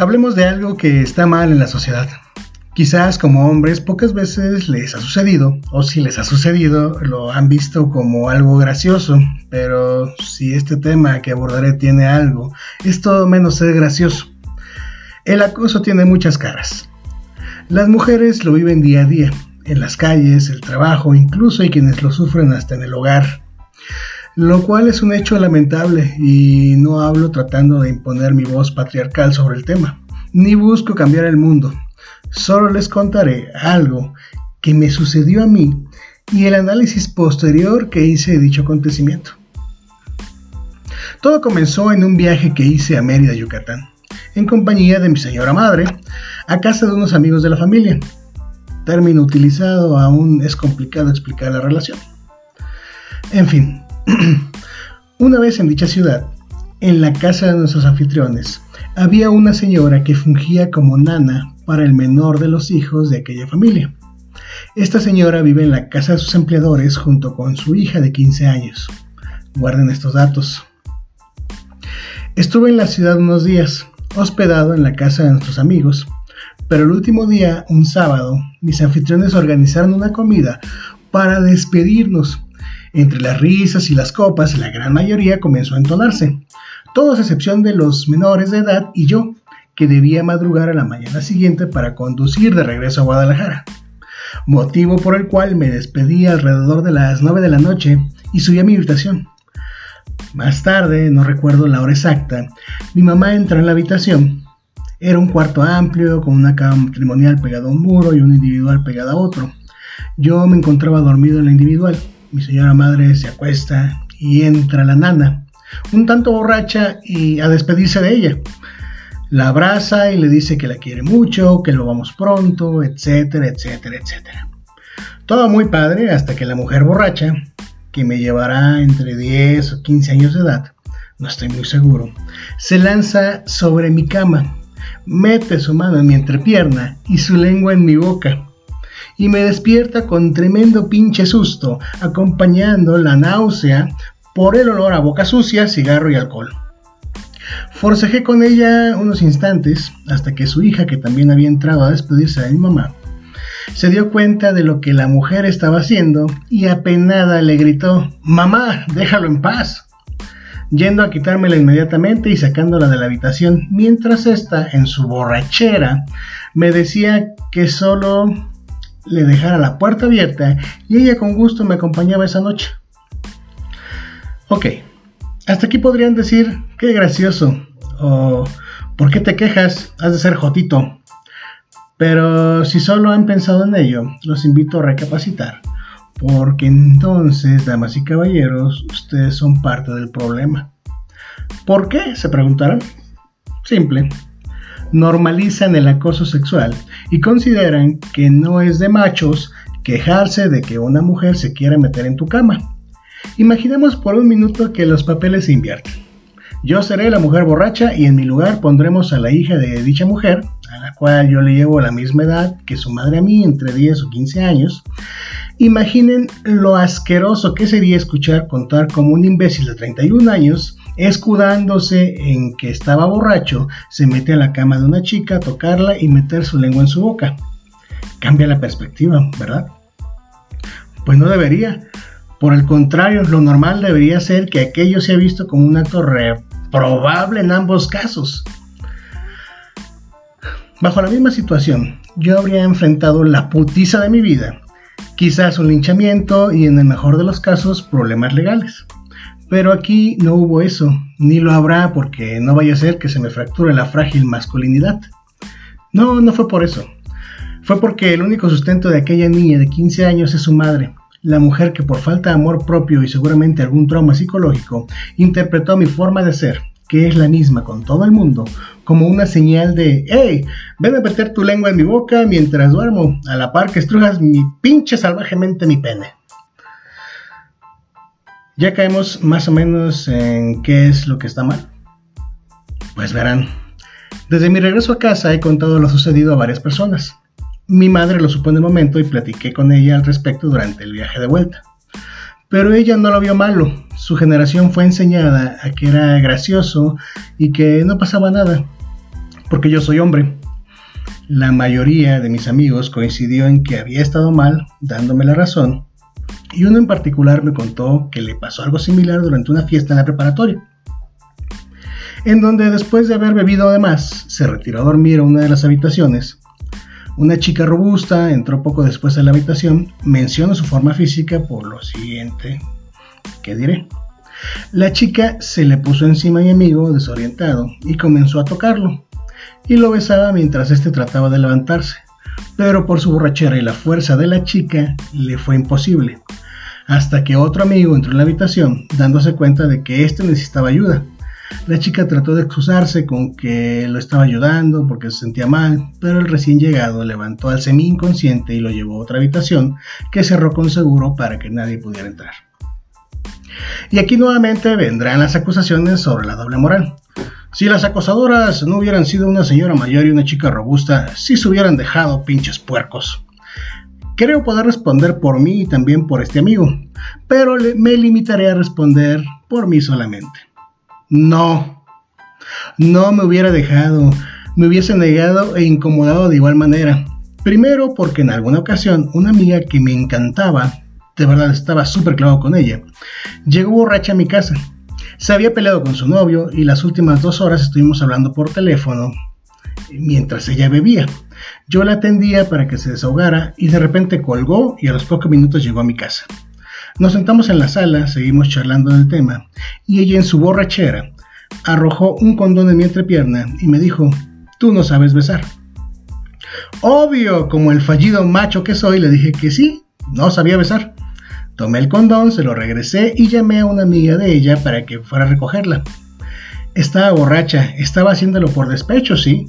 Hablemos de algo que está mal en la sociedad. Quizás como hombres pocas veces les ha sucedido, o si les ha sucedido, lo han visto como algo gracioso, pero si este tema que abordaré tiene algo, es todo menos ser gracioso. El acoso tiene muchas caras. Las mujeres lo viven día a día, en las calles, el trabajo, incluso hay quienes lo sufren hasta en el hogar. Lo cual es un hecho lamentable y no hablo tratando de imponer mi voz patriarcal sobre el tema, ni busco cambiar el mundo Solo les contaré algo que me sucedió a mí y el análisis posterior que hice de dicho acontecimiento. Todo comenzó en un viaje que hice a Mérida, Yucatán, en compañía de mi señora madre, a casa de unos amigos de la familia. Término utilizado aún es complicado explicar la relación. En fin, una vez en dicha ciudad, en la casa de nuestros anfitriones, había una señora que fungía como nana para el menor de los hijos de aquella familia. Esta señora vive en la casa de sus empleadores junto con su hija de 15 años. Guarden estos datos. Estuve en la ciudad unos días, hospedado en la casa de nuestros amigos, pero el último día, un sábado, mis anfitriones organizaron una comida para despedirnos. Entre las risas y las copas, la gran mayoría comenzó a entonarse, todos a excepción de los menores de edad y yo, que debía madrugar a la mañana siguiente para conducir de regreso a Guadalajara, motivo por el cual me despedí alrededor de las 9 de la noche y subí a mi habitación. Más tarde, no recuerdo la hora exacta, mi mamá entró en la habitación. Era un cuarto amplio, con una cama matrimonial pegada a un muro y un individual pegada a otro. Yo me encontraba dormido en la individual. Mi señora madre se acuesta y entra la nana, un tanto borracha y a despedirse de ella. La abraza y le dice que la quiere mucho, que lo vamos pronto, etcétera, etcétera, etcétera. Todo muy padre hasta que la mujer borracha, que me llevará entre 10 o 15 años de edad, no estoy muy seguro, se lanza sobre mi cama, mete su mano en mi entrepierna y su lengua en mi boca y me despierta con tremendo pinche susto, acompañando la náusea por el olor a boca sucia, cigarro y alcohol. Forcejé con ella unos instantes hasta que su hija, que también había entrado a despedirse de mi mamá, se dio cuenta de lo que la mujer estaba haciendo y apenada le gritó, Mamá, déjalo en paz. Yendo a quitármela inmediatamente y sacándola de la habitación, mientras ésta, en su borrachera, me decía que solo le dejara la puerta abierta y ella con gusto me acompañaba esa noche. Ok, hasta aquí podrían decir, qué gracioso, o ¿por qué te quejas? Has de ser jotito. Pero si solo han pensado en ello, los invito a recapacitar, porque entonces, damas y caballeros, ustedes son parte del problema. ¿Por qué? Se preguntarán. Simple. Normalizan el acoso sexual y consideran que no es de machos quejarse de que una mujer se quiera meter en tu cama. Imaginemos por un minuto que los papeles se invierten. Yo seré la mujer borracha y en mi lugar pondremos a la hija de dicha mujer, a la cual yo le llevo la misma edad que su madre a mí, entre 10 o 15 años. Imaginen lo asqueroso que sería escuchar contar como un imbécil de 31 años, escudándose en que estaba borracho, se mete a la cama de una chica, tocarla y meter su lengua en su boca. Cambia la perspectiva, ¿verdad? Pues no debería. Por el contrario, lo normal debería ser que aquello sea visto como un acto probable en ambos casos. Bajo la misma situación, yo habría enfrentado la putiza de mi vida, quizás un linchamiento y en el mejor de los casos problemas legales. Pero aquí no hubo eso, ni lo habrá porque no vaya a ser que se me fracture la frágil masculinidad. No, no fue por eso. Fue porque el único sustento de aquella niña de 15 años es su madre, la mujer que por falta de amor propio y seguramente algún trauma psicológico interpretó mi forma de ser, que es la misma con todo el mundo, como una señal de, hey, ven a meter tu lengua en mi boca mientras duermo, a la par que estrujas mi pinche salvajemente mi pene. Ya caemos más o menos en qué es lo que está mal. Pues verán, desde mi regreso a casa he contado lo sucedido a varias personas. Mi madre lo supo en el momento y platiqué con ella al respecto durante el viaje de vuelta. Pero ella no lo vio malo. Su generación fue enseñada a que era gracioso y que no pasaba nada. porque yo soy hombre. La mayoría de mis amigos coincidió en que había estado mal, dándome la razón, y uno en particular me contó que le pasó algo similar durante una fiesta en la preparatoria, en donde después de haber bebido además, se retiró a dormir a una de las habitaciones. Una chica robusta entró poco después a la habitación, mencionó su forma física por lo siguiente, ¿qué diré? La chica se le puso encima a mi amigo desorientado y comenzó a tocarlo y lo besaba mientras éste trataba de levantarse, pero por su borrachera y la fuerza de la chica le fue imposible, hasta que otro amigo entró en la habitación dándose cuenta de que éste necesitaba ayuda. La chica trató de excusarse con que lo estaba ayudando porque se sentía mal, pero el recién llegado levantó al semi inconsciente y lo llevó a otra habitación que cerró con seguro para que nadie pudiera entrar. Y aquí nuevamente vendrán las acusaciones sobre la doble moral. Si las acosadoras no hubieran sido una señora mayor y una chica robusta, sí se hubieran dejado pinches puercos. Creo poder responder por mí y también por este amigo, pero me limitaré a responder por mí solamente. No, no me hubiera dejado, me hubiese negado e incomodado de igual manera. Primero porque en alguna ocasión una amiga que me encantaba, de verdad estaba súper clavado con ella, llegó borracha a mi casa se había peleado con su novio y las últimas dos horas estuvimos hablando por teléfono mientras ella bebía. Yo la atendía para que se desahogara y de repente colgó y a los pocos minutos llegó a mi casa. Nos sentamos en la sala, seguimos charlando del tema y ella en su borrachera arrojó un condón en mi entrepierna y me dijo, tú no sabes besar. Obvio, como el fallido macho que soy, le dije que sí, no sabía besar. Tomé el condón, se lo regresé y llamé a una amiga de ella para que fuera a recogerla. Estaba borracha, estaba haciéndolo por despecho, sí,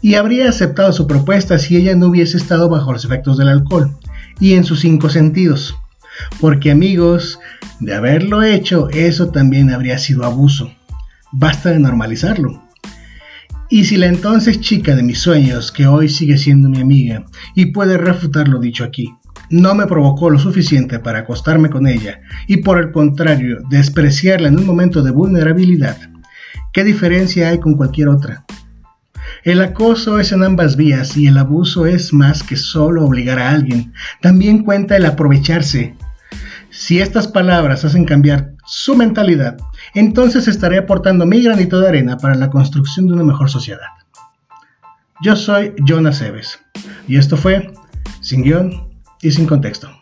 y habría aceptado su propuesta si ella no hubiese estado bajo los efectos del alcohol y en sus cinco sentidos. Porque amigos, de haberlo hecho, eso también habría sido abuso. Basta de normalizarlo. Y si la entonces chica de mis sueños, que hoy sigue siendo mi amiga, y puede refutar lo dicho aquí, no me provocó lo suficiente para acostarme con ella y por el contrario despreciarla en un momento de vulnerabilidad, ¿qué diferencia hay con cualquier otra? El acoso es en ambas vías y el abuso es más que solo obligar a alguien. También cuenta el aprovecharse. Si estas palabras hacen cambiar su mentalidad, entonces estaré aportando mi granito de arena para la construcción de una mejor sociedad. Yo soy Jonas Eves y esto fue Sin Guión y sin contexto.